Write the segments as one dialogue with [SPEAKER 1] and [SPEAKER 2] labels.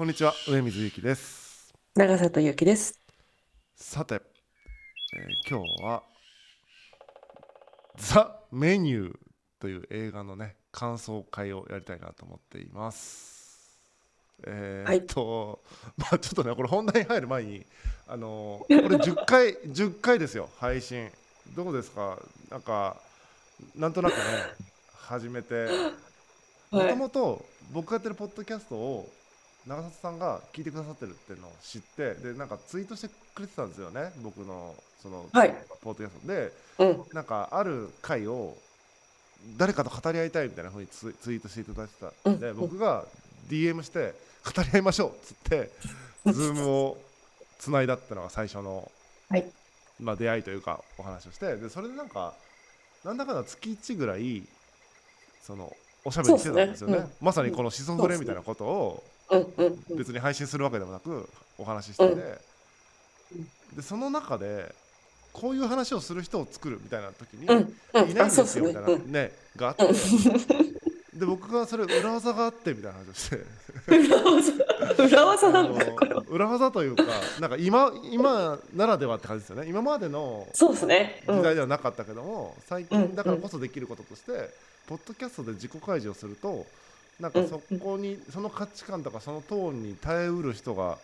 [SPEAKER 1] こんにちは上水ゆきです。
[SPEAKER 2] 長里ゆきです。
[SPEAKER 1] さて、えー今日はザ・メニューという映画のね感想会をやりたいなと思っています。えーっと、まあちょっとねこれ本題に入る前にあのーこれ10回10回ですよ配信。どうですか？なんかなんとなくね始めて。も
[SPEAKER 2] はい。
[SPEAKER 1] ともと僕がやってるポッドキャストを長里さんが聞いてくださってるっていうのを知ってでなんかツイートしてくれてたんですよね僕のその、
[SPEAKER 2] はい。
[SPEAKER 1] ポッドキャスト。で
[SPEAKER 2] うん。
[SPEAKER 1] なんかある回を誰かと語り合いたいみたいなふうにツイツイートしていただいてた。ん。で、
[SPEAKER 2] うん
[SPEAKER 1] 僕が DM して語り合いましょうっつってズームをつないだってのが最初の、
[SPEAKER 2] はい。
[SPEAKER 1] まあ、出会いというかお話をしてでそれでなんかなんだかんだ月1ぐらいそのおしゃべりしてたんですよね。
[SPEAKER 2] そうっすね。
[SPEAKER 1] まさにこのシソフレみたいなことを。別に配信するわけでもなくお話ししてて、
[SPEAKER 2] うん。
[SPEAKER 1] でその中でこういう話をする人を作るみたいな時に。いないん。ですよみたいな
[SPEAKER 2] うん。
[SPEAKER 1] ねがあって、で僕がそれ裏技があってみたいな話をして。
[SPEAKER 2] 裏技。裏技なんだ
[SPEAKER 1] 裏技というかなんか今今ならではって感じですよね。今までの
[SPEAKER 2] そうですね。うん。
[SPEAKER 1] 時代ではなかったけども最
[SPEAKER 2] うん
[SPEAKER 1] 近だからこそできることとして、ポッドキャストで自己開示をするとなんかそこに、その価値観とかそのトーンに耐えうる人が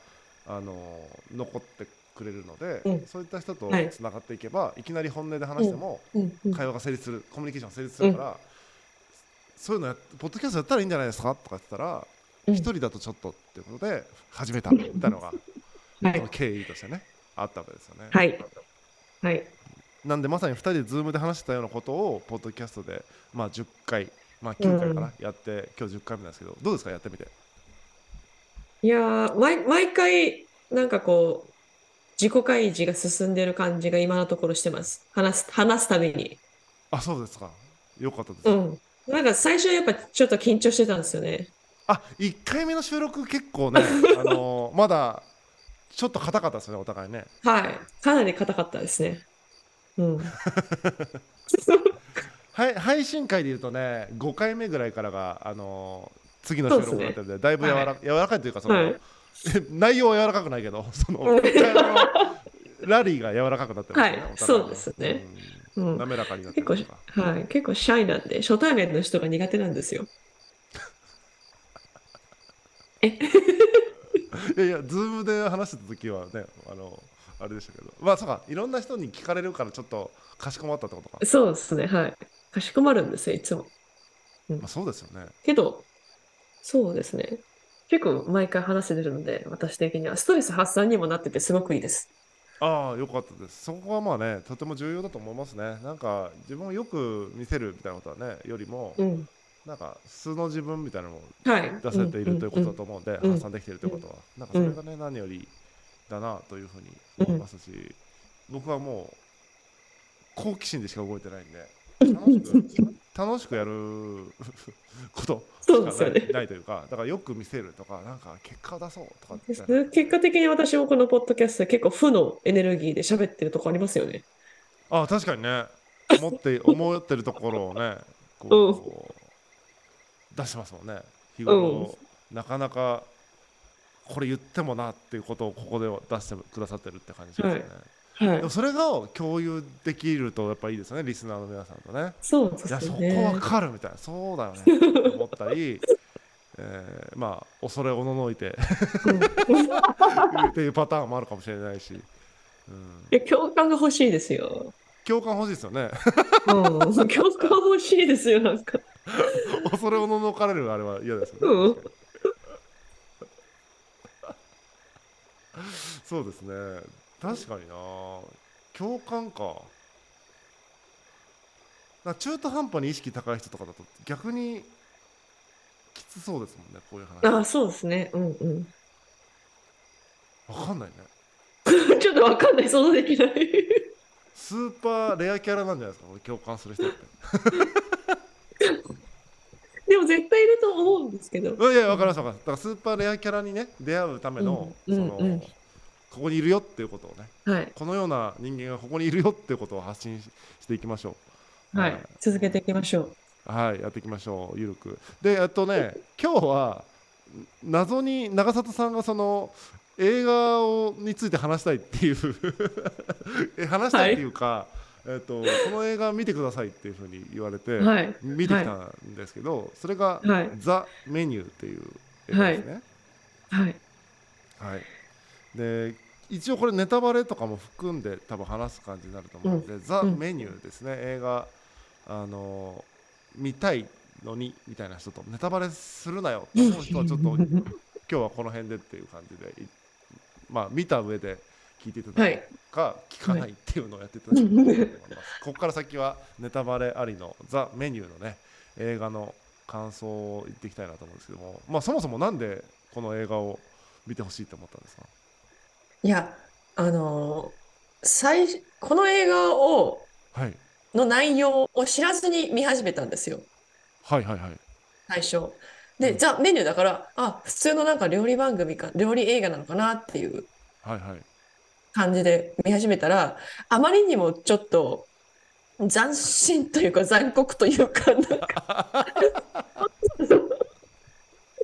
[SPEAKER 1] あの残ってくれるので、
[SPEAKER 2] うん。
[SPEAKER 1] そういった人と
[SPEAKER 2] はい。
[SPEAKER 1] つながっていけば、い、きなり本音で話しても、
[SPEAKER 2] うん。うん。
[SPEAKER 1] 会話が成立するコミュニケーションが成立するから、そういうのやポッドキャストやったらいいんじゃないですかとか言ったら
[SPEAKER 2] うん。
[SPEAKER 1] 一、人だとちょっとっていうことで始めたみたいなのが、
[SPEAKER 2] はい。
[SPEAKER 1] 経緯としてねあったわけですよね。
[SPEAKER 2] はい。はい。
[SPEAKER 1] なんでまさに2人で Zoom で話してたようなことをポッドキャストで、まあ、10回、まあ、9回かな、やって今日10回目なんですけどどうですか？やってみて
[SPEAKER 2] いやー毎毎回なんかこう自己開示が進んでる感じが今のところしてます。話す話すたびに。
[SPEAKER 1] あそうですかよかったです、
[SPEAKER 2] うん。なんか最初はやっぱちょっと緊張してたんですよね。
[SPEAKER 1] あ1回目の収録結構ね、あのーまだちょっと硬かったですよねお互いね
[SPEAKER 2] はい。かなり硬かったですね。うん。
[SPEAKER 1] はい配信会でいうとね5回目ぐらいからが、あのー次の収録になってるんでだいぶ柔ら,、柔らかいというかその、
[SPEAKER 2] はい。
[SPEAKER 1] 内容は柔らかくないけど そのラリーが柔らかくなってますよね、
[SPEAKER 2] はいそうですね。
[SPEAKER 1] うん。
[SPEAKER 2] うん。
[SPEAKER 1] 滑らかになって
[SPEAKER 2] 結構はい、結構シャイなんで、初対面の人が苦手なんですよ。え、
[SPEAKER 1] いやいや、ズームで話してた時はね、あの、あれでしたけど、まあ、そうか、いろんな人に聞かれるから、ちょっとかしこまったってことか。
[SPEAKER 2] そうですね、はい。かしこまるんですよ、いつも。
[SPEAKER 1] まあ、そうですよね。
[SPEAKER 2] けど、そうですね。結構毎回話せてるので、私的には。ストレス発散にもなっててすごくいいです。
[SPEAKER 1] ああ、よかったです。そこはまあね、とても重要だと思いますね。なんか、自分をよく見せるみたいなことはね、よりも、
[SPEAKER 2] うん。
[SPEAKER 1] なんか、素の自分みたいなのを
[SPEAKER 2] はい。
[SPEAKER 1] 出せているということだと
[SPEAKER 2] 思
[SPEAKER 1] 思うんで、
[SPEAKER 2] うん
[SPEAKER 1] 発散できているということは、なんかそれがね、何よりだなというふうに思いますし、僕はもう、好奇心でしか動いてないんで、楽しく、楽しくやること
[SPEAKER 2] そうですよね
[SPEAKER 1] ないないというか、だからよく見せるとか、なんか結果を出そうとかって、
[SPEAKER 2] う。結果的に私もこのポッドキャストで結構負のエネルギーで喋ってるとこありますよね。
[SPEAKER 1] ああ、確かにね、思って 思ってるところをね、こう、出してますもんね。日頃、なかなかこれ言ってもなっていうことをここで出してくださってるって感じですよね。
[SPEAKER 2] はい
[SPEAKER 1] でも。それが共有できるとやっぱいいですよね、リスナーの皆さんとね。
[SPEAKER 2] そうです
[SPEAKER 1] いや、そこ
[SPEAKER 2] ね。
[SPEAKER 1] わかるみたいな、そうだよねって 思ったり、えーまあ、恐れおののいて
[SPEAKER 2] うん
[SPEAKER 1] っていうパターンもあるかもしれないし、うん、
[SPEAKER 2] いや共感が欲しいですよ。
[SPEAKER 1] 共感欲しいですよね。
[SPEAKER 2] うん、共感欲しいですよ、なんか。
[SPEAKER 1] 恐れおののかれるあれは嫌ですよね。
[SPEAKER 2] うん
[SPEAKER 1] そうですね。確かにな。共感か。か中途半端に意識高い人とかだと逆にきつそうですもんね、こういう話。
[SPEAKER 2] あ、そうですね。うんうん。
[SPEAKER 1] わかんないね。
[SPEAKER 2] ちょっとわかんない、想像できない。
[SPEAKER 1] スーパーレアキャラなんじゃないですか、共感する人って。
[SPEAKER 2] でも絶対いると思うんですけど。
[SPEAKER 1] いや、わかりました、わかりました。だからスーパーレアキャラにね、出会うための、
[SPEAKER 2] うん
[SPEAKER 1] その、
[SPEAKER 2] うんうん
[SPEAKER 1] ここにいるよっていうことをね、
[SPEAKER 2] はい。
[SPEAKER 1] このような人間がここにいるよっていうことを発信ししていきましょう。
[SPEAKER 2] はい。続けていきましょう。
[SPEAKER 1] はい、やっていきましょう、ゆるく。で、えっとね、今日は、謎に長里さんがその映画をについて話したいっていう 話したいっていうか、はい、えーと、この映画見てくださいっていうふうに言われて、はい、見てきたんですけど、それが、はい「ザ・メニュー」っていう映画ですね。
[SPEAKER 2] はい、
[SPEAKER 1] はいで一応これネタバレとかも含んで多分話す感じになると思うので、うん、ザ・メニューですね、映画あの見たいのにみたいな人とネタバレするなよと思う人はちょっと今日はこの辺でっていう感じでまあ、見た上で聞いていただくか、はい、聞かないっていうのをやっていただきたいと思います。ここから先はネタバレありのザ・メニューのね映画の感想を言っていきたいなと思うんですけども、まあ、そもそもなんでこの映画を見てほしいと思ったんですか？
[SPEAKER 2] いやあの最この映画を、はい、の内容を知らずに見始めたんですよ。
[SPEAKER 1] はいはいはい。
[SPEAKER 2] 最初。で、ザ・メニューだから、あ、普通のなんか料理番組か、料理映画なのかなっていう感じで見始めたら、あまりにもちょっと斬新というか残酷というか、なん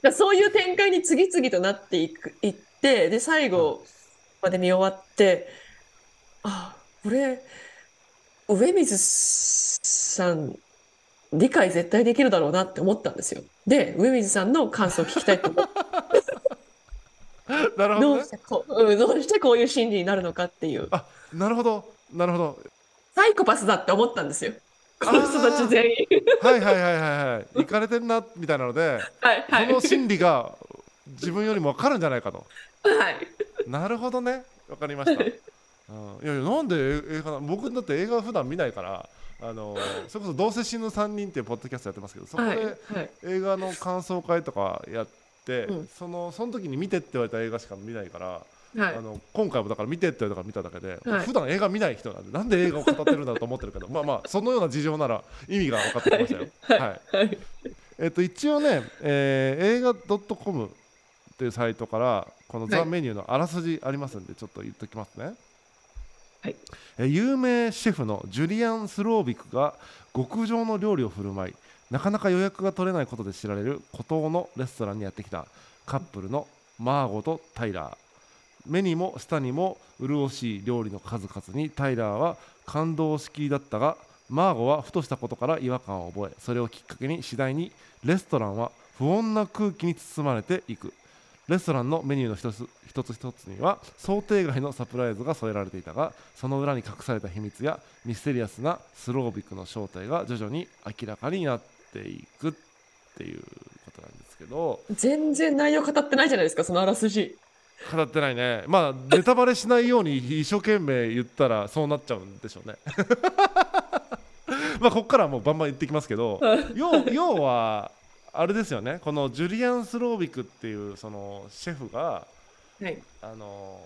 [SPEAKER 2] か そういう展開に次々となっていく、いって、で、最後まで見終わって、あ、これ、上水さん理解絶対できるだろうなって思ったんですよ。で、上水さんの感想を聞きたいと思って。
[SPEAKER 1] なるほど、
[SPEAKER 2] ね、どうしてこう、どうしてこういう心理になるのかっていう。
[SPEAKER 1] あ、なるほど、なるほど。
[SPEAKER 2] サイコパスだって思ったんですよ。この人たち全員。
[SPEAKER 1] はいはいはいはいはい。行かれてんなみたいなので、はいはい、その心理が自分よりも分かるんじゃないかと。
[SPEAKER 2] はい。
[SPEAKER 1] なるほどね。分かりました。うん、いやいやなんで映画僕だって映画普段見ないから。あのそれこそ「どうせ死ぬ3人」っていうポッドキャストやってますけどそこで映画の感想会とかやって、はい、そのその時に見てって言われた映画しか見ないから。はい、あの今回もだから見てって言われたから見ただけで、はい、普段映画見ない人なんでなんで映画を語ってるんだと思ってるけど まあまあそのような事情なら意味が分かってきましたよ。はい、はい、えっと一応ね、えー、映画 .com っていうサイトからこのザ・メニューのあらすじありますんでちょっと言っておきますね。
[SPEAKER 2] はい、
[SPEAKER 1] 有名シェフのジュリアン・スロービクが極上の料理を振る舞いなかなか予約が取れないことで知られる孤島のレストランにやってきたカップルのマーゴとタイラー。目にも舌にも潤しい料理の数々にタイラーは感動しきりだったがマーゴはふとしたことから違和感を覚えそれをきっかけに次第にレストランは不穏な空気に包まれていくレストランのメニューの一つ一つ一つには想定外のサプライズが添えられていたがその裏に隠された秘密やミステリアスなスロービックの正体が徐々に明らかになっていくっていうことなんですけど。
[SPEAKER 2] 全然内容語ってないじゃないですかそのあらすじ。
[SPEAKER 1] 語ってないね。まあ ネタバレしないように一生懸命言ったらそうなっちゃうんでしょうね。まあここからはもうバンバン言ってきますけど要要はあれですよね。このジュリアン・スロービクっていうそのシェフが、
[SPEAKER 2] はい、
[SPEAKER 1] あの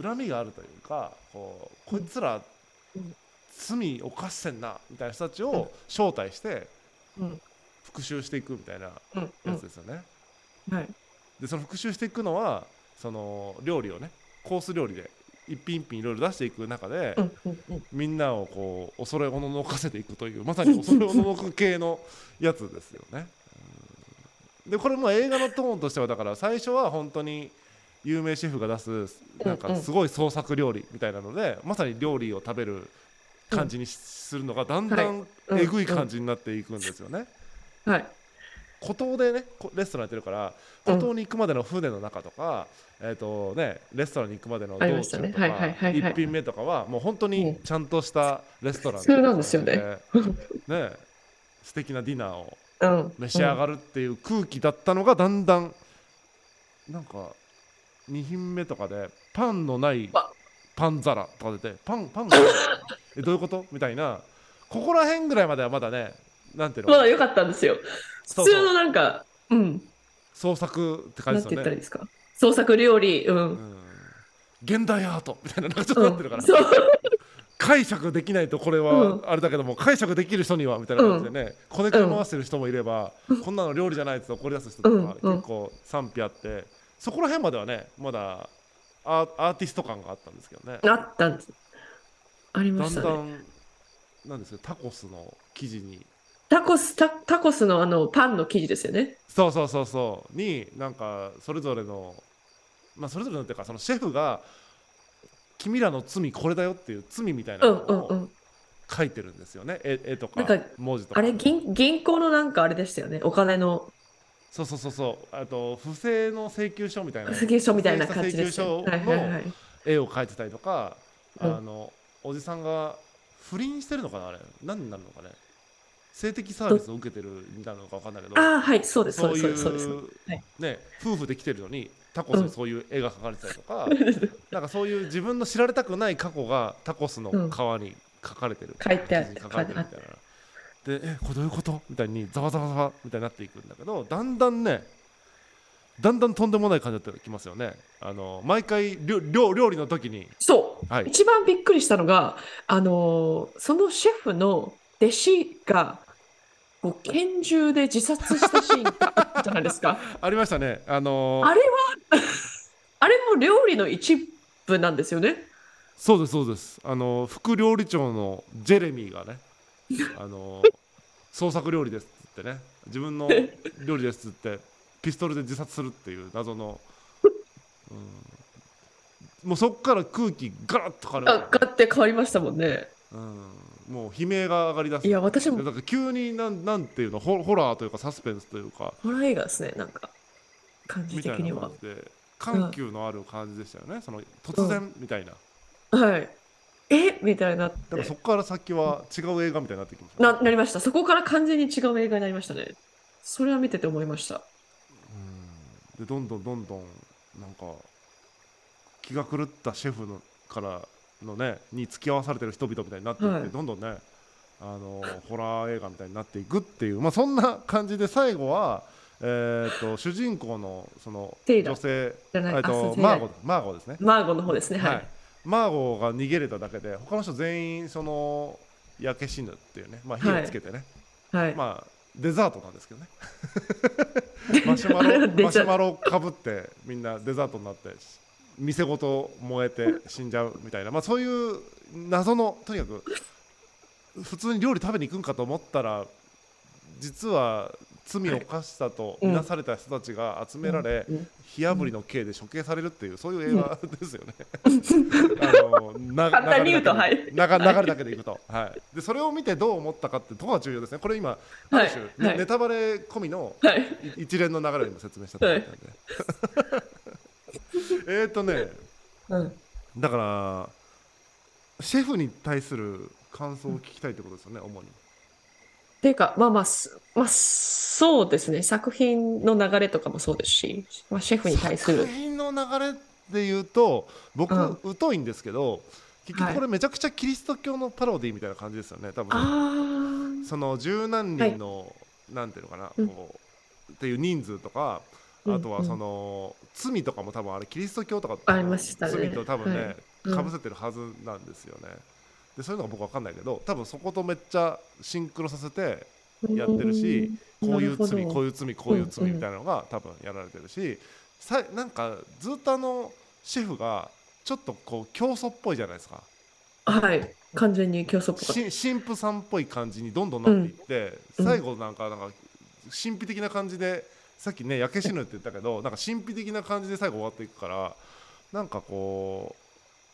[SPEAKER 1] 恨みがあるというかこうこいつら罪犯してんなみたいな人たちを招待して復讐していくみたいなやつですよね。
[SPEAKER 2] はい、
[SPEAKER 1] でその復讐していくのはその料理をねコース料理で一品一品いろいろ出していく中で、みんなをこう恐れおののかせていくというまさに恐れおののく系のやつですよね。でこれも映画のトーンとしてはだから最初は本当に有名シェフが出すなんかすごい創作料理みたいなので、まさに料理を食べる感じにするのがだんだんえぐい感じになっていくんですよね。
[SPEAKER 2] はい、
[SPEAKER 1] 孤島でねレストランやってるから孤島に行くまでの船の中とか、えーとね、レストランに行くまでの道中とか、1品目とかはもう本当にちゃんとしたレストラン
[SPEAKER 2] で、うん、なんですよね。
[SPEAKER 1] ね素敵なディナーを召し上がるっていう空気だったのがだんだんなんか2品目とかでパンのないパン皿とか出てパンパンが えどういうこと？みたいな。ここら辺ぐらいまではまだねなんていうの？
[SPEAKER 2] まだ良かったんですよ。普通のなんかうん。
[SPEAKER 1] 創作って感じですよね。
[SPEAKER 2] 創作料理うん、うん、
[SPEAKER 1] 現代アートみたいななんかちょっとなってるから、うん、解釈できないとこれはあれだけども、解釈できる人にはみたいな感じでね、こねくり回してる人もいれば、こんなの料理じゃないって怒り出す人とか結構賛否あって。そこら辺まではねまだアーティスト感があったんですけどね。
[SPEAKER 2] あったんです。ありました、
[SPEAKER 1] ね、だんだんなんですかタコスの生地に。
[SPEAKER 2] タコス、タ、タコスのあのパンの生地ですよね。
[SPEAKER 1] そうそうそうそう。になんかそれぞれのまあそれぞれのっていうかそのシェフが君らの罪これだよっていう罪みたいな
[SPEAKER 2] うん
[SPEAKER 1] のを
[SPEAKER 2] うん。うん。
[SPEAKER 1] 書いてるんですよね、絵絵とか
[SPEAKER 2] なんか
[SPEAKER 1] 文字とか。
[SPEAKER 2] あれ、銀、銀行のなんかあれでしたよね。お金の。
[SPEAKER 1] そうそうそうそう。あと不正の請求書みたいな。
[SPEAKER 2] 請求書みたいな感じで。
[SPEAKER 1] 請求書。絵を描いてたりとか、
[SPEAKER 2] うん。
[SPEAKER 1] あのおじさんが不倫してるのかなあれ。何になるのかね。性的サービスを受けてるみたいなのか分かんないけど。
[SPEAKER 2] ああ、はい、そうです、そう
[SPEAKER 1] そう
[SPEAKER 2] です、そうです。はい。
[SPEAKER 1] ね夫婦で来てるのにタコスにそういう絵が描かれてたりとか、なんかそういう自分の知られたくない過去がタコスの皮に書かれてる、
[SPEAKER 2] 書いてある。
[SPEAKER 1] 書かれてるみたいな。でえこれどういうこと？みたいにざわざわざわみたいになっていくんだけどだんだんねだんだんとんでもない感じになってきますよね。あの毎回料料料理の時に。
[SPEAKER 2] そう、
[SPEAKER 1] はい。
[SPEAKER 2] 一番びっくりしたのが、あのーそのシェフの弟子が、こう拳銃で自殺したシーンがあったじゃないですか。
[SPEAKER 1] ありましたね。あの
[SPEAKER 2] あれは、あれも料理の一部なんですよね。
[SPEAKER 1] そうですそうです。あの副料理長のジェレミーがね、あの創作料理ですってね、自分の料理ですってピストルで自殺するっていう謎の、うん、もうそこから空気ガラッと変わる
[SPEAKER 2] あ、ガって変わりましたもんね。
[SPEAKER 1] うん、もう悲鳴が上がりだす。
[SPEAKER 2] いや、私も
[SPEAKER 1] だから急になんなんていうの？ホホラーというかサスペンスというか
[SPEAKER 2] ホラー映画ですね、なんか、感じ的には
[SPEAKER 1] で緩急のある感じでしたよね。その突然みたいな。
[SPEAKER 2] はい。え？みたいにな
[SPEAKER 1] だからそ。こから先は違う映画みたいになってきましたね、
[SPEAKER 2] な、なりました。そこから完全に違う映画になりましたね。それは見てて思いました。
[SPEAKER 1] うんでどんどんどんどんなんか気が狂ったシェフのからのねに付き合わされてる人々みたいになっていって、
[SPEAKER 2] はい。
[SPEAKER 1] どんどんねあのホラー映画みたいになっていくっていう、まあ、そんな感じで最後は、えー、と主人公のその女性えーとマーゴマーゴですね、
[SPEAKER 2] マーゴの方ですね。は
[SPEAKER 1] はい。い。マーゴが逃げれただけで他の人全員その焼け死ぬっていうね、まあ、火をつけてね、
[SPEAKER 2] はい。
[SPEAKER 1] まあデザートなんですけどね。マシュマロマシュマロかぶってみんなデザートになって店ごと燃えて死んじゃうみたいな、まあ、そういう謎のとにかく普通に料理食べに行くんかと思ったら実は罪を犯したとみなされた人たちが集められ、
[SPEAKER 2] うん。
[SPEAKER 1] 火あぶりの刑で処刑されるっていうそういう映画ですよね。あのな
[SPEAKER 2] 簡単に言うと。
[SPEAKER 1] 流れだけで
[SPEAKER 2] はい
[SPEAKER 1] 流流れだけでいくと、はい、でそれを見てどう思ったかってとこが重要ですね。これ今ある種、ね
[SPEAKER 2] はい。
[SPEAKER 1] ネタバレ込みの
[SPEAKER 2] はい。
[SPEAKER 1] い一連の流れを今説明したと思ったんで。えっとね
[SPEAKER 2] うん。
[SPEAKER 1] だからシェフに対する感想を聞きたいってことですよね、主に。
[SPEAKER 2] っていうか、まあまあ、すまあ、そうですね。作品の流れとかもそうですし、まあ、シェフに対する
[SPEAKER 1] 作。品の流れで言うと僕、
[SPEAKER 2] うん
[SPEAKER 1] 疎いんですけど結局これめちゃくちゃキリスト教のパロディみたいな感じですよね多分
[SPEAKER 2] あ
[SPEAKER 1] その十何人の、なんていうのかな、
[SPEAKER 2] うん
[SPEAKER 1] こうっていう人数とか
[SPEAKER 2] うん
[SPEAKER 1] あとはその、罪とかも多分あれキリスト教とか
[SPEAKER 2] ありましたね。
[SPEAKER 1] 罪と多分ね、
[SPEAKER 2] はい。うん。
[SPEAKER 1] かぶせてるはずなんですよね。でそういうのが僕わかんないけど多分そことめっちゃシンクロさせて
[SPEAKER 2] あ。
[SPEAKER 1] やってるしこういう罪こう
[SPEAKER 2] う
[SPEAKER 1] いう罪こういう罪みたいなのが多分やられてるしさなんかずっとあのシェフがちょっとこう教祖っぽいじゃないですか。
[SPEAKER 2] はい。完全に競争っぽかっ
[SPEAKER 1] し神父さんっぽい感じにどんどんなっていって、
[SPEAKER 2] うん。
[SPEAKER 1] 最後なんかなんか神秘的な感じでさっきね焼け死ぬって言ったけどなんか神秘的な感じで最後終わっていくからなんかこ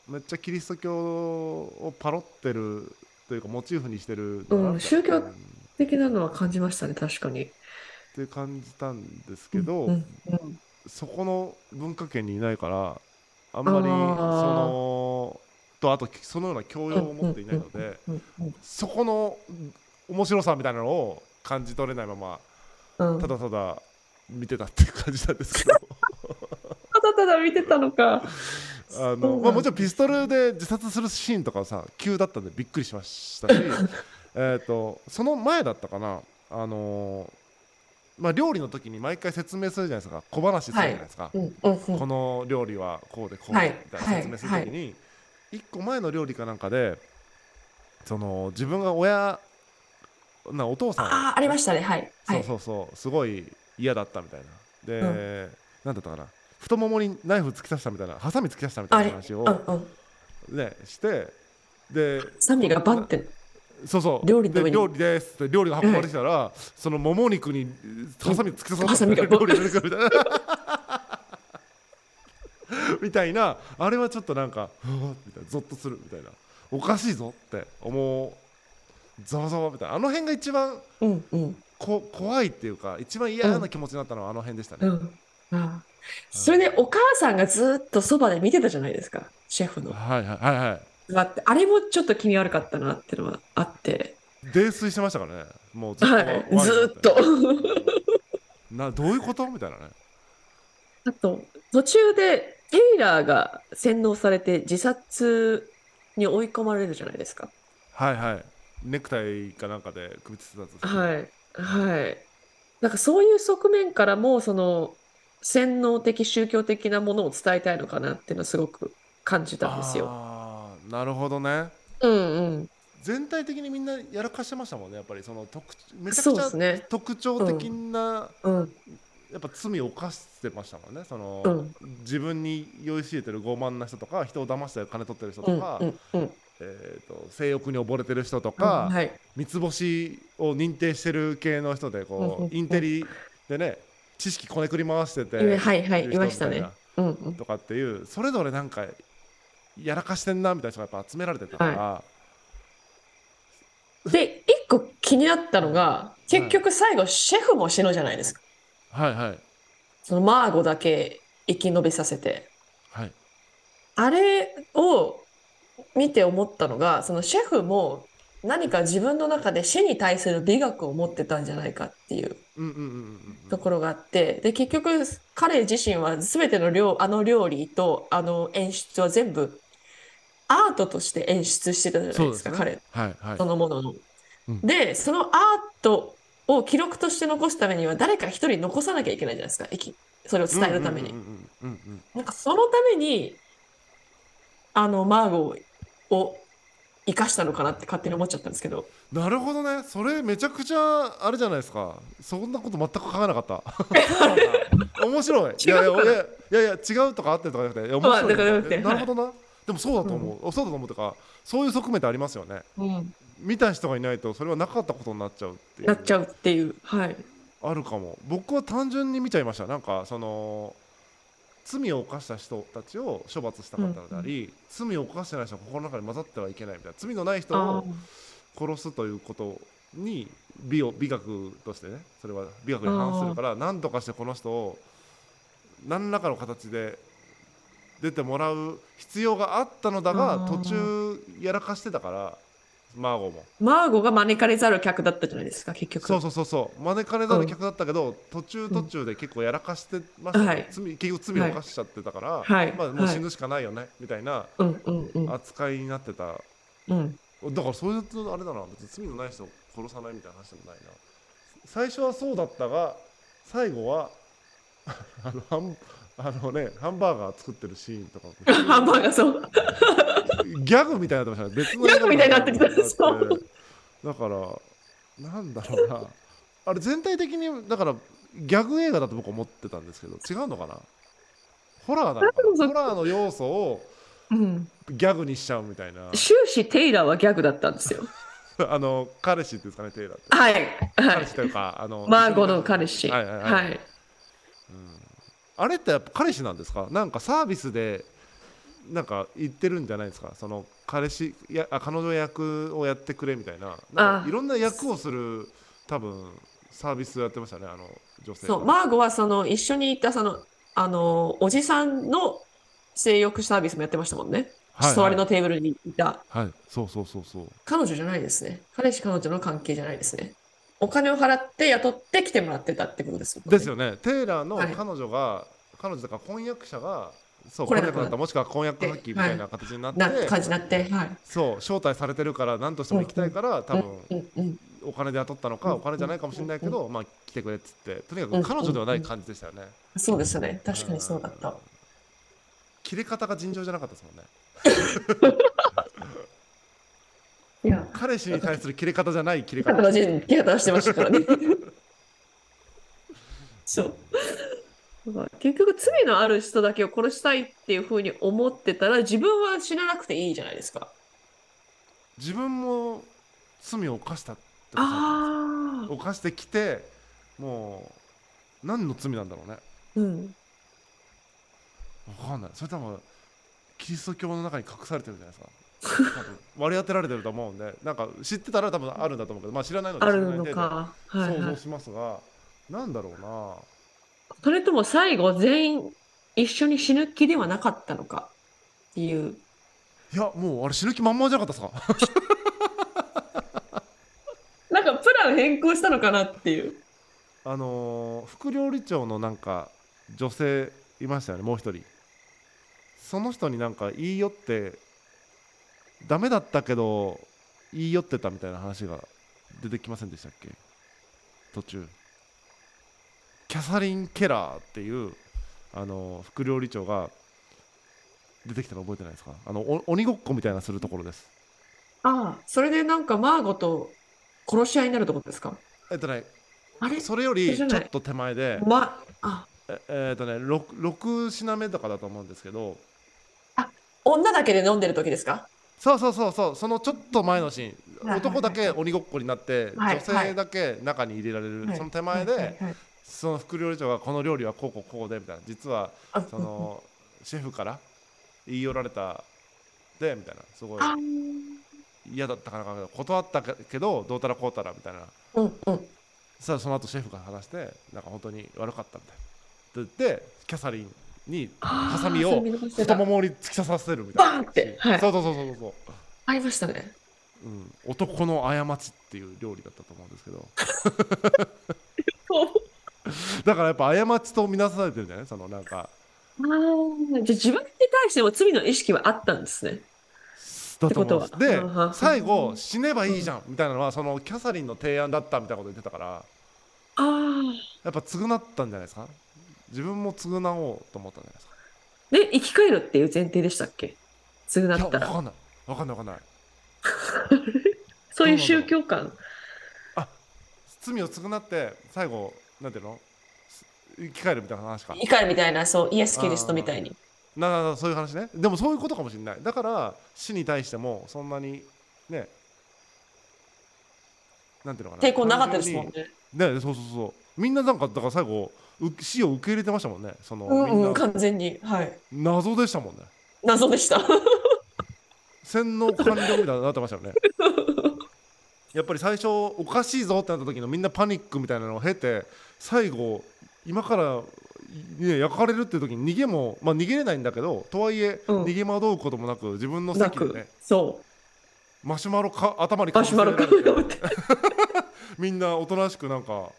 [SPEAKER 1] うめっちゃキリスト教をパロってるというかモチーフにしてる
[SPEAKER 2] うん宗教。的なのは感じましたね、確かに。
[SPEAKER 1] って感じたんですけど、
[SPEAKER 2] うんうん
[SPEAKER 1] そこの文化圏にいないからあんまりそのとあとそのような教養を持っていないので
[SPEAKER 2] うんうん
[SPEAKER 1] そこの面白さみたいなのを感じ取れないまま
[SPEAKER 2] うん
[SPEAKER 1] ただただ見てたっていう感じなんですけど
[SPEAKER 2] ただただ見てたのか。
[SPEAKER 1] あのまあもちろんピストルで自殺するシーンとかはさ急だったんでびっくりしましたし えーとその前だったかなあのまあ料理の時に毎回説明するじゃないですか小話するじゃないですか。
[SPEAKER 2] うんうんうん
[SPEAKER 1] この料理はこうでこう
[SPEAKER 2] はい
[SPEAKER 1] でみたいな説明するときに、一個前の料理かなんかでその自分が親なお父さん
[SPEAKER 2] ああ、ありましたね。はい。はい。
[SPEAKER 1] そうそうそうすごい嫌だったみたいな。で、
[SPEAKER 2] うん。
[SPEAKER 1] なんだったかな。太ももにナイフ突き刺したみたいなハサミ突き刺したみたいな話を
[SPEAKER 2] うんうん。
[SPEAKER 1] ねしてで
[SPEAKER 2] サミがバンって。
[SPEAKER 1] そうそう。
[SPEAKER 2] 料理
[SPEAKER 1] で料理ですって料理が運ばれてきたら、そのもも肉にハサミ突き刺さ
[SPEAKER 2] ハサミが
[SPEAKER 1] 料理が出てくるみたいな。みたいな。あれはちょっとなんかうわみたいなゾッとするみたいな。おかしいぞって思う。ざわざわみたいな。あの辺が一番
[SPEAKER 2] うんうん
[SPEAKER 1] こ怖いっていうか一番嫌な気持ちになったのはあの辺でしたね、
[SPEAKER 2] うん。ああそれでお母さんがずっとそばで見てたじゃないですかシェフの。
[SPEAKER 1] はいはい。はいはい。
[SPEAKER 2] 姿って。あれもちょっと気味悪かったなっていうのはあって。
[SPEAKER 1] 泥酔してましたからね。もうずっと。
[SPEAKER 2] はい。ずーっと。
[SPEAKER 1] などういうこと？みたいなね。
[SPEAKER 2] あと途中でテイラーが洗脳されて自殺に追い込まれるじゃないですか。
[SPEAKER 1] はいはい。ネクタイかなんかで首つってたんですよ
[SPEAKER 2] はいはいなんかそういう側面からもその洗脳的宗教的なものを伝えたいのかなっていうのはすごく感じたんですよ。
[SPEAKER 1] ああなるほどね
[SPEAKER 2] うんうん。
[SPEAKER 1] 全体的にみんなやらかしてましたもんねやっぱりその特めちゃ
[SPEAKER 2] そう
[SPEAKER 1] くちゃ
[SPEAKER 2] ですね。
[SPEAKER 1] 特徴的な、
[SPEAKER 2] うん
[SPEAKER 1] やっぱ罪を犯してましたもんねその、
[SPEAKER 2] うん
[SPEAKER 1] 自分に酔いしれてる傲慢な人とか人を騙して金取ってる人
[SPEAKER 2] うん
[SPEAKER 1] とか、
[SPEAKER 2] うんうん。
[SPEAKER 1] えー、と性欲に溺れてる人とか、
[SPEAKER 2] はい。
[SPEAKER 1] 三つ星を認定してる系の人でこう、
[SPEAKER 2] うんうんうん
[SPEAKER 1] インテリでね知識こねくり回してて、
[SPEAKER 2] はいはい
[SPEAKER 1] い
[SPEAKER 2] ましたねうんうん
[SPEAKER 1] な。とかっていうそれぞれなんかやらかしてんなみたいな人がやっぱ集められてたから、
[SPEAKER 2] で、一個気になったのが、結局最後シェフも死ぬじゃないですか。
[SPEAKER 1] はい、はい
[SPEAKER 2] そのマーゴだけ生き延びさせて。
[SPEAKER 1] はい
[SPEAKER 2] あれを見て思ったのが、そのシェフも何か自分の中で死に対する美学を持ってたんじゃないかっていうところがあって、で、結局彼自身は全ての料、あの料理とあの演出は全部アートとして演出してたじゃないですか、
[SPEAKER 1] ね。
[SPEAKER 2] 彼
[SPEAKER 1] はいはい。
[SPEAKER 2] そのものの。
[SPEAKER 1] うん。
[SPEAKER 2] で、そのアートを記録として残すためには誰か一人残さなきゃいけないじゃないですか、それを伝えるために。なんかそのために、あの、マーゴを生かしたのかなって勝手に思っちゃったんですけど。
[SPEAKER 1] なるほどね。それめちゃくちゃあれじゃないですか。そんなこと全く考えなかった。面白い。いやいや
[SPEAKER 2] い
[SPEAKER 1] やいや違うとかあってるとかじゃなくて面白い
[SPEAKER 2] まあだからな
[SPEAKER 1] るほどな、でもそうだと思う、そうだと思うとかそういう側面ってありますよね。
[SPEAKER 2] うん、
[SPEAKER 1] 見た人がいないとそれはなかったことになっちゃうっていう。
[SPEAKER 2] なっちゃうっていう。はい。
[SPEAKER 1] あるかも。僕は単純に見ちゃいました。なんかその罪を犯した人たちを処罰したかったのであり、罪を犯してない人が心の中に混ざってはいけないみたいな罪のない人
[SPEAKER 2] あ
[SPEAKER 1] を殺すということに美を美学としてねそれは美学に反するから何とかしてこの人を何らかの形で出てもらう必要があったのだが途中やらかしてたからマーゴも。
[SPEAKER 2] マーゴが招かれざる客だったじゃないですか、結局。
[SPEAKER 1] そうそうそうそう。招かれざる客だったけど、途中途中で結構やらかしてましたね、
[SPEAKER 2] はい。
[SPEAKER 1] 罪結局罪を犯しちゃってたから、
[SPEAKER 2] はい。
[SPEAKER 1] まあ、もう
[SPEAKER 2] はい。
[SPEAKER 1] 死ぬしかないよね、みたいな
[SPEAKER 2] うんうんうん。
[SPEAKER 1] 扱いになってた。
[SPEAKER 2] うん。
[SPEAKER 1] だからそういうとあれだな別に罪のない人を殺さないみたいな話でもないな。最初はそうだったが最後は あのハンあのねハンバーガー作ってるシーンとか
[SPEAKER 2] ハンバーガーそう。
[SPEAKER 1] ギャグみたいになってましたね。別の
[SPEAKER 2] ギャグみたいになってきた。
[SPEAKER 1] だからなんだろうな。あれ全体的にだからギャグ映画だと僕思ってたんですけど違うのかな？ホラーなのかな？ホラーの要素を
[SPEAKER 2] うん。
[SPEAKER 1] ギャグにしちゃうみたいな。
[SPEAKER 2] 終始テイラーはギャグだったんですよ。
[SPEAKER 1] あの彼氏っていうんですかねテイラーって。
[SPEAKER 2] はい。はい。
[SPEAKER 1] 彼氏。というかあの
[SPEAKER 2] マーゴの彼氏。
[SPEAKER 1] はいはいはい。
[SPEAKER 2] はい。
[SPEAKER 1] あれってやっぱ彼氏なんですか？なんかサービスでなんか言ってるんじゃないですか？その彼氏やあ彼女役をやってくれみたいななん
[SPEAKER 2] あ
[SPEAKER 1] かいろんな役をする多分サービスをやってましたねあの女性
[SPEAKER 2] そう、マーゴはその一緒にいたその、あの、おじさんの性欲サービスもやってましたもんね。
[SPEAKER 1] はいはい
[SPEAKER 2] 隣のテーブルにいた。
[SPEAKER 1] はいそうそうそうそう
[SPEAKER 2] 彼女じゃないですね。彼氏彼女の関係じゃないですね。お金を払って雇って来てもらってたってことですもんね。
[SPEAKER 1] ですよねテイラーの
[SPEAKER 2] はい
[SPEAKER 1] 彼女が、彼女とか婚約者がそう
[SPEAKER 2] 来れなくなった
[SPEAKER 1] 婚約だった。もしくは婚約破棄みたいな形になって、
[SPEAKER 2] な感じになって、はい。
[SPEAKER 1] そう招待されてるから何としても行きたいから、多分
[SPEAKER 2] うんうん。
[SPEAKER 1] お金で雇ったのか、
[SPEAKER 2] うん。
[SPEAKER 1] お金じゃないかもしれないけど、まあ来てくれっつって。とにか
[SPEAKER 2] うん。
[SPEAKER 1] く彼女ではない感じでしたよね、
[SPEAKER 2] そうですね。確かにそうだった。
[SPEAKER 1] 切れ方が尋常じゃなかったですもんね。
[SPEAKER 2] いや、
[SPEAKER 1] 彼氏に対する切れ方じゃない切れ方。
[SPEAKER 2] 形に手当してましたからね。そう。結局罪のある人だけを殺したいっていうふうに思ってたら自分は死ななくていいじゃないですか。
[SPEAKER 1] 自分も罪を犯したってこと犯してきてもう何の罪なんだろうね。
[SPEAKER 2] うん。
[SPEAKER 1] わかんない。それ多分キリスト教の中に隠されてるじゃないですか。割り当てられてると思うんでなんか知ってたら多分あるんだと思うけどまあ知らないので
[SPEAKER 2] ある
[SPEAKER 1] 知らない程度
[SPEAKER 2] のか。はいはい。
[SPEAKER 1] 想像しますが、なんだろうな
[SPEAKER 2] それとも最後全員一緒に死ぬ気ではなかったのか？っていう。
[SPEAKER 1] いやもうあれ死ぬ気満々じゃなかったですか？
[SPEAKER 2] なんかプラン変更したのかなっていう。
[SPEAKER 1] あのー副料理長のなんか女性いましたよねもう一人。その人になんか言い寄ってダメだったけど言い寄ってたみたいな話が出てきませんでしたっけ？途中キャサリン・ケラーっていう、あのー副料理長が出てきたの覚えてないですか？あのお鬼ごっこみたいなするところです。
[SPEAKER 2] ああ、それでなんかマーゴと殺し合いになるところですか？
[SPEAKER 1] えっとね
[SPEAKER 2] あれ？
[SPEAKER 1] それよりちょっと手前で
[SPEAKER 2] ま、あ、
[SPEAKER 1] ええーっとね 6, 6品目とかだと思うんですけど
[SPEAKER 2] 女だけで飲んでる時ですか？
[SPEAKER 1] そうそうそうそうそのちょっと前のシーン、
[SPEAKER 2] はい
[SPEAKER 1] 男だけ鬼ごっこになって、
[SPEAKER 2] はい
[SPEAKER 1] 女性だけ中に入れられる、
[SPEAKER 2] はい。
[SPEAKER 1] その手前で、
[SPEAKER 2] はいはいはい
[SPEAKER 1] その副料理長がこの料理はこうこうこうでみたいな。実は
[SPEAKER 2] あ。
[SPEAKER 1] そのシェフから言い寄られたでみたいな。すごい。
[SPEAKER 2] あ
[SPEAKER 1] 嫌だったかな断ったけどどうたらこうたらみたいな。
[SPEAKER 2] うんうん。
[SPEAKER 1] さあその後シェフが話してなんか本当に悪かったみたいな。って言ってキャサリンにハサミを太ももに突き刺させるみたいな。
[SPEAKER 2] バーンってはい。
[SPEAKER 1] そうそうそうそうそう。
[SPEAKER 2] ありましたね。
[SPEAKER 1] うん、男の過ちっていう料理だったと思うんですけど だからやっぱ過ちとみなされてるんじゃない？そのなんか。
[SPEAKER 2] ああ、じゃあ自分に対しても罪の意識はあったんですね。
[SPEAKER 1] だと思う。んで最後死ねばいいじゃんみたいなのはそのキャサリンの提案だったみたいなこと言ってたから。
[SPEAKER 2] ああ。
[SPEAKER 1] やっぱ償ったんじゃないですか？自分も償おうと思ったんじゃないですか？
[SPEAKER 2] で、生き返るっていう前提でしたっけ？償った。ら。
[SPEAKER 1] わかんない。わかんないわかんない。
[SPEAKER 2] そういう宗教観。
[SPEAKER 1] 罪を償って最後なんていうの？生き返るみたいな話か。
[SPEAKER 2] 生き返るみたいな、そう、イエス・キリストみたいに。
[SPEAKER 1] なそういう話ね。でもそういうことかもしれない。だから死に対してもそんなにねなんていうのかな。
[SPEAKER 2] 抵抗なかったですもんね。
[SPEAKER 1] ねそうそうそう。みんななんかだから最後う死を受け入れてましたもんね。その、
[SPEAKER 2] うんうん、完全に。はい。
[SPEAKER 1] 謎でしたもんね。
[SPEAKER 2] 謎でした。
[SPEAKER 1] 洗脳完了みたいになってましたよねやっぱり最初おかしいぞってなった時のみんなパニックみたいなのを経て最後今から、ね、焼かれるっていう時に逃げも、まあ、逃げれないんだけどとはいえ、
[SPEAKER 2] うん
[SPEAKER 1] 逃げ惑うこともなく自分の席でね。
[SPEAKER 2] そ
[SPEAKER 1] マシュマロか頭に
[SPEAKER 2] う。マシュマロか
[SPEAKER 1] かぶせられて
[SPEAKER 2] ぶって。
[SPEAKER 1] みんなおとなしくなんか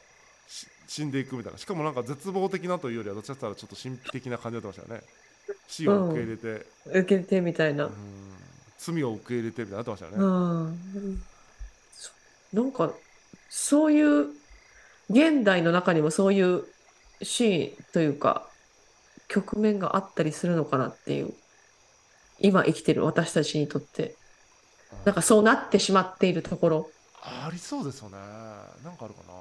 [SPEAKER 1] し死んでいくみたいなしかもなんか絶望的なというよりはどっちかったらちょっと神秘的な感じになってましたよね死を受け入れて、
[SPEAKER 2] 受けてみたいな
[SPEAKER 1] うん。罪を受け入れてみたいになってましたよね、
[SPEAKER 2] うん。なんか、そういう、現代の中にもそういうシーンというか、局面があったりするのかなっていう。今生きてる私たちにとって、なんかそうなってしまっているところ。
[SPEAKER 1] ありそうですよねなんかあるかな